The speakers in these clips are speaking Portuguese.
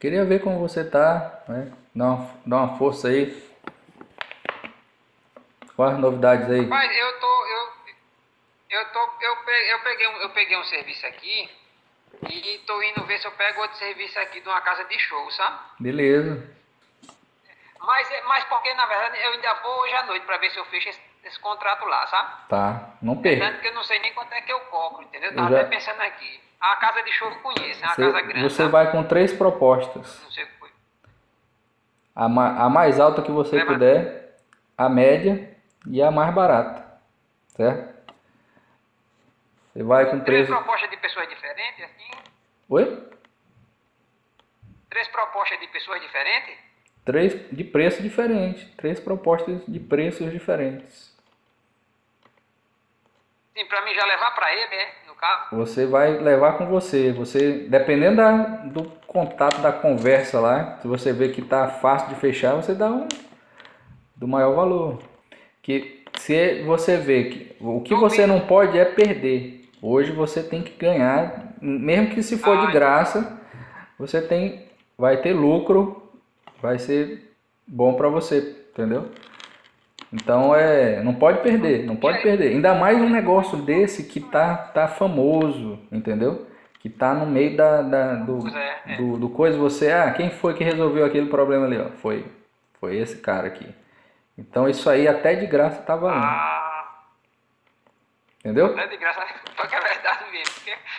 Queria ver como você tá, né? Dá uma, dá uma força aí. Quais as novidades aí? Mas eu tô, eu, eu tô, eu peguei, eu peguei, um, eu peguei um serviço aqui e tô indo ver se eu pego outro serviço aqui de uma casa de show, sabe? Beleza. Mas, mas porque, na verdade, eu ainda vou hoje à noite pra ver se eu fecho esse, esse contrato lá, sabe? Tá. Não perca. Tanto que eu não sei nem quanto é que eu cobro, entendeu? Eu Eu tava já- até pensando aqui. A casa de show eu conheço, é uma Você, casa grande. você vai com três propostas. Não sei o que foi. A, ma- a mais alta que você Lembra? puder, a média e a mais barata. Certo? Você vai com Três três. propostas de pessoas diferentes, assim? Oi? Três propostas de pessoas diferentes? Três de preço diferente. Três propostas de preços diferentes. Sim, pra mim já levar pra ele, né? Caso. Você vai levar com você. Você, dependendo da, do contato da conversa lá, se você vê que tá fácil de fechar, você dá um do maior valor. Que se você vê que o que você não pode é perder. Hoje você tem que ganhar, mesmo que se for de graça, você tem vai ter lucro, vai ser bom para você, entendeu? Então é, não pode perder, não pode perder. Ainda mais um negócio desse que tá, tá famoso, entendeu? Que tá no meio da, da- do, é, é. do, do coisa. Você, ah, quem foi que resolveu aquele problema ali? Ó? Foi, foi esse cara aqui. Então isso aí até de graça tá valendo, Ah, entendeu? até de graça, só que é verdade mesmo.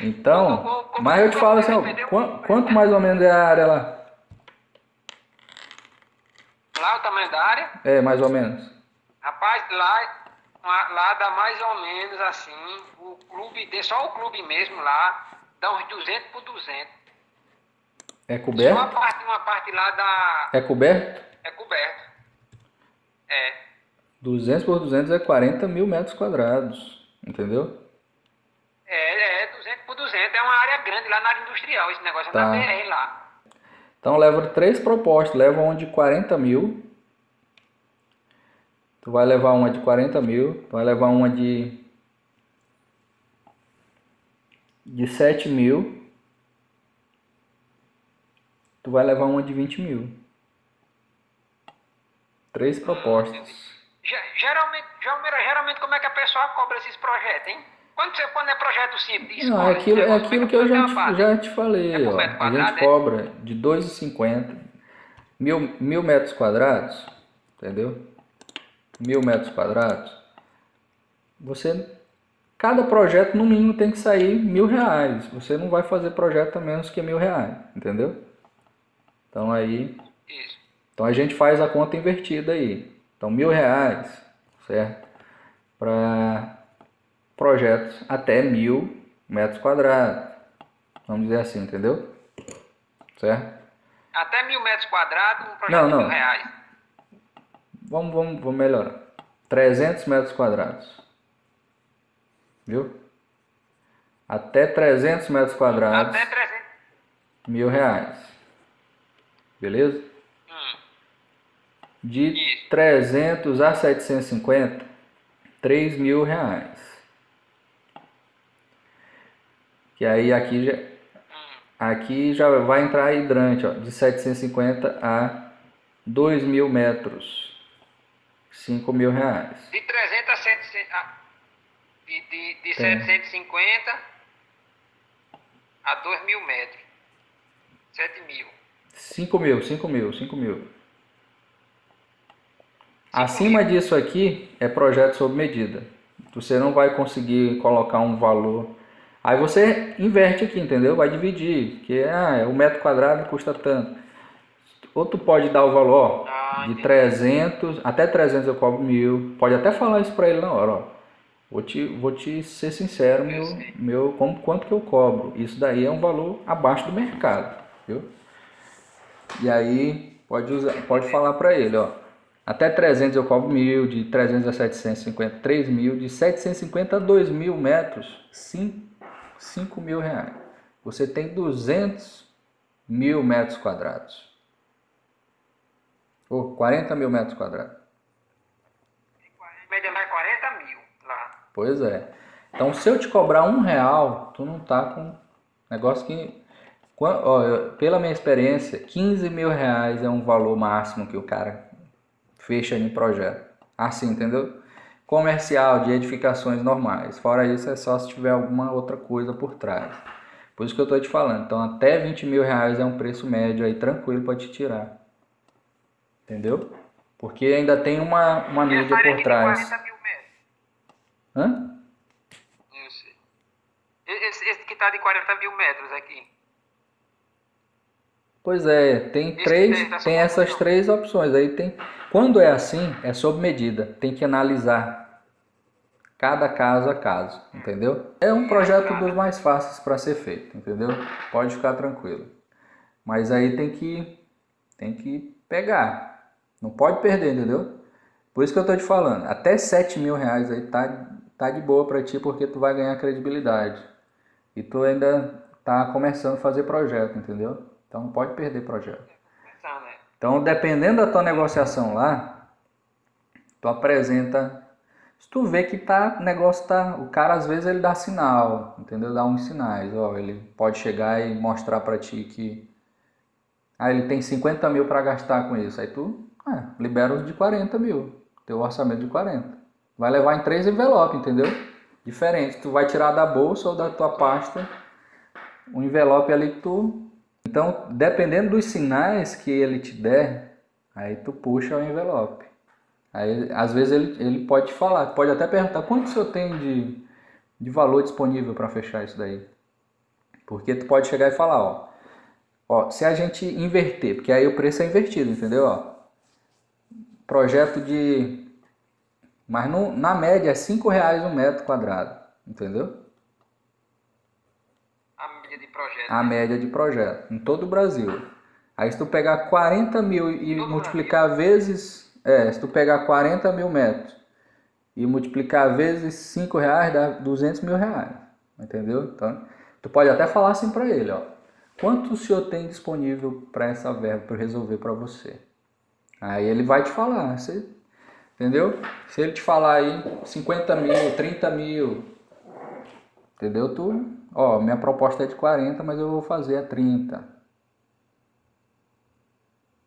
Então, Como- como- mas eu te falo assim, ó, como- quan- quanto mais ou menos é a área lá? lá o tamanho da área, É, mais ou menos. Rapaz, lá, lá- dá mais ou menos assim, o clube, só o clube mesmo lá, dá uns 200 por 200. É Só a coberto? parte, uma parte lá da, É coberto? é coberto. É, 200 por 200 é 40 mil metros quadrados, entendeu? é, é 200 por 200, é uma área grande lá na área industrial, esse negócio Tá. é na BR lá. Então leva três propostas, leva uma de 40 mil. Tu vai levar uma de 40 mil, tu vai levar uma de de 7 mil. Tu vai levar uma de 20 mil. Três propostas. Ge- Geralmente, geralmente, geralmente, como é que a pessoa cobra esses projetos, hein? Quando, você, quando é projeto simples, Não, é aquilo, é aquilo que eu já te, já te falei, É ó. A gente é? cobra de 2,50 mil, mil metros quadrados, entendeu? Mil metros quadrados. Você, cada projeto no mínimo tem que sair mil reais. Você não vai fazer projeto a menos que mil reais, entendeu? Então aí, então a gente faz a conta invertida aí. Então mil reais, certo? Para projetos até mil metros quadrados. Vamos dizer assim, entendeu? Certo? Até mil metros quadrados, um projeto Não, de não. mil reais. Vamos, vamos, vamos melhorar. 300 metros quadrados. Viu? Até 300 metros quadrados, Até 300. mil reais. Beleza? Hum. De Isso. 300 a 750, 3 mil reais. Que aí aqui já, aqui já vai entrar hidrante, ó, de 750 a 2 mil metros, 5 mil reais. De 300 a 700. ah, de, de, de Tem. 750 a 2 mil metros. 7 mil. 5 mil, 5 mil, 5 mil. Acima disso aqui é projeto sob medida. Você não vai conseguir colocar um valor. Aí você inverte aqui, entendeu? Vai dividir, que ah, o metro quadrado custa tanto. Ou tu pode dar o valor, ó, Ah, de entendi. 300, até 300 eu cobro mil. Pode até falar isso pra ele na hora, ó. Vou te, vou te ser sincero, meu, meu, como, quanto que eu cobro. Isso daí é um valor abaixo do mercado, viu? E aí pode usar, pode falar para ele, ó. Até 300 eu cobro mil, de 300 a 750, 3 mil, de 750 a 2 mil metros, 5, 5 mil reais. Você tem 200 mil metros quadrados. Ou 40 mil metros quadrados. Mais 40 mil lá. Pois é. Então, se eu te cobrar um real, tu não tá com negócio que Ó, pela minha experiência, 15 mil reais é um valor máximo que o cara fecha em projeto. Assim, entendeu? Comercial, de edificações normais. Fora isso, é só se tiver alguma outra coisa por trás. Por isso que eu estou te falando. Então, até 20 mil reais é um preço médio aí, tranquilo para te tirar. Entendeu? Porque ainda tem uma, uma mídia por trás. 40 mil. Hã? Esse, esse que está de 40 mil metros aqui. Pois é, tem três, tá tem essas três opções. Aí tem, quando é assim, é sob medida. Tem que analisar cada caso a caso, entendeu? É um projeto dos mais fáceis para ser feito, entendeu? Pode ficar tranquilo. Mas aí tem que, tem que pegar. Não pode perder, entendeu? Por isso que eu tô te falando. Até 7 mil reais aí tá, tá de boa para ti, porque tu vai ganhar credibilidade. E tu ainda tá começando a fazer projeto, entendeu? Então não pode perder projeto. Então, dependendo da tua negociação lá, tu apresenta. Se tu vê que tá, negócio tá. O cara às vezes ele dá sinal, entendeu? Dá uns sinais. Ó, ele pode chegar e mostrar para ti que. Ah, ele tem 50 mil para gastar com isso. Aí tu ah, libera de 40 mil. Teu orçamento de 40. Vai levar em três envelopes, entendeu? Diferente. Tu vai tirar da bolsa ou da tua pasta um envelope ali que tu então, dependendo dos sinais que ele te der, aí tu puxa o envelope. Aí, às vezes ele, ele pode te falar, pode até perguntar quanto o senhor tem de, de valor disponível para fechar isso daí. Porque tu pode chegar e falar, ó, ó, se a gente inverter, porque aí o preço é invertido, entendeu? Ó, projeto de, mas no, na média é 5 reais um metro quadrado, entendeu? projeto. A média de projeto, em todo o Brasil. Aí se tu pegar 40 mil e todo multiplicar Brasil. vezes. É, se tu pegar 40 mil metros e multiplicar vezes 5 reais, dá 200 mil reais. Entendeu? Então, tu pode até falar assim para ele, ó. Quanto o senhor tem disponível para essa verba para resolver para você? Aí ele vai te falar, você, entendeu? Se ele te falar aí 50 mil, 30 mil, entendeu? Tu Ó, minha proposta é de 40, mas eu vou fazer a 30.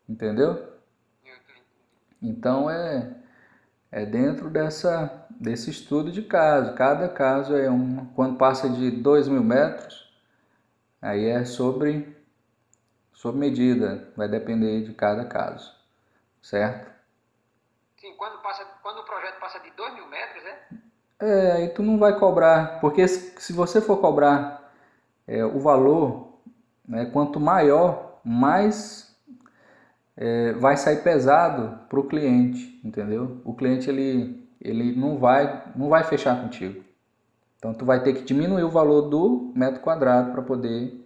Entendeu? Então é, é dentro dessa, desse estudo de caso. Cada caso é um. Quando passa de 2 mil metros, aí é sobre, sobre medida. Vai depender de cada caso. Certo? Sim, quando, passa, quando o projeto passa de 2 mil metros, é? É, aí tu não vai cobrar, porque se você for cobrar é, o valor, né, quanto maior, mais é, vai sair pesado para o cliente, entendeu? O cliente ele, ele não vai não vai fechar contigo. Então tu vai ter que diminuir o valor do metro quadrado para poder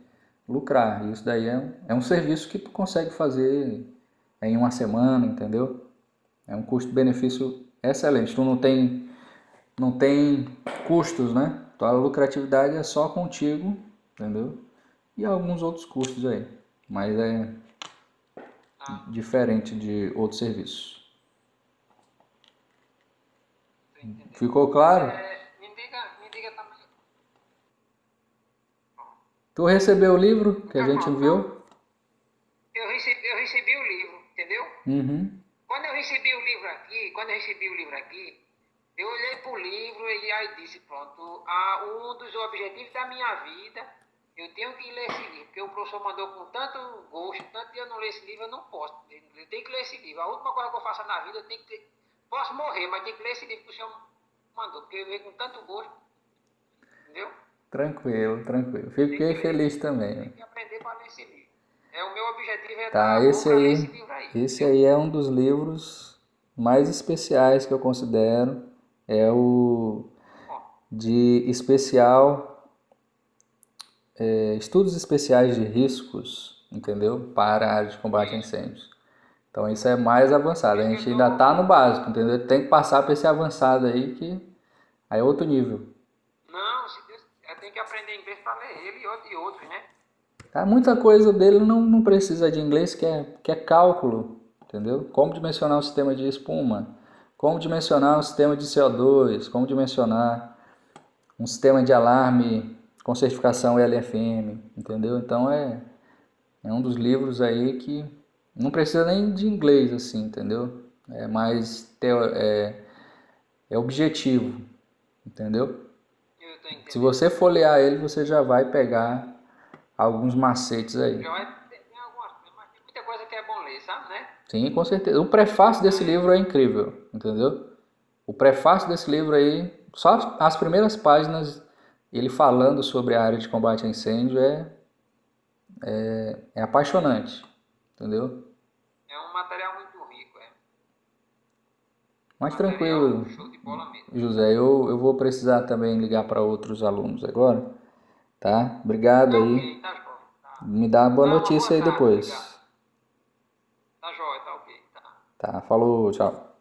lucrar. Isso daí é, é um serviço que tu consegue fazer em uma semana, entendeu? É um custo-benefício excelente. Tu não tem não tem custos, né? Então a lucratividade é só contigo, entendeu? E alguns outros custos aí, mas é diferente de outros serviços. Ficou claro? É, me diga, me diga também. Tu recebeu o livro que a gente enviou? Eu recebi, eu recebi o livro, entendeu? Uhum. Quando eu recebi o livro aqui, quando eu recebi o livro aqui, eu olhei para o livro e aí disse, pronto, ah, um dos objetivos da minha vida, eu tenho que ler esse livro, porque o professor mandou com tanto gosto, tanto que eu não ler esse livro, eu não posso. Eu tenho que ler esse livro. A última coisa que eu faço na vida, eu tenho que posso morrer, mas tenho que ler esse livro que o senhor mandou, porque eu veio com tanto gosto. Entendeu? Tranquilo, tranquilo. Fiquei feliz também. Tem que aprender para ler esse livro. É, o meu objetivo é tá, dar esse aí, esse livro aí. Esse aí é um dos livros mais especiais que eu considero é o de especial é, estudos especiais de riscos, entendeu? Para a área de combate a incêndios. Então isso é mais avançado. A gente ainda está no básico, entendeu? Tem que passar para esse avançado aí que aí é outro nível. Não, tem que aprender inglês para ler ele e outros, né? Tá, muita coisa dele não, não precisa de inglês, que é, que é cálculo, entendeu? Como dimensionar o sistema de espuma como dimensionar um sistema de CO2, como dimensionar um sistema de alarme com certificação LFM, entendeu? Então é, É um dos livros aí que não precisa nem de inglês, assim, entendeu? É mais teo, é, é objetivo, entendeu? Se você folhear ele, você já vai pegar alguns macetes aí. Algumas coisas, mas tem muita coisa que é bom ler, sabe, né? Sim, com certeza. O prefácio desse livro é incrível, entendeu? O prefácio desse livro aí, só as primeiras páginas, ele falando sobre a área de combate a incêndio é, é, é apaixonante, entendeu? É um material muito rico, é. Mas tranquilo. José, eu, eu vou precisar também ligar para outros alunos agora, tá? Obrigado aí. Tá. Tá, Me dá uma boa uma notícia boa aí tarde, depois. obrigado. tá jóia, tá ok, tá. Tá, falou, tchau.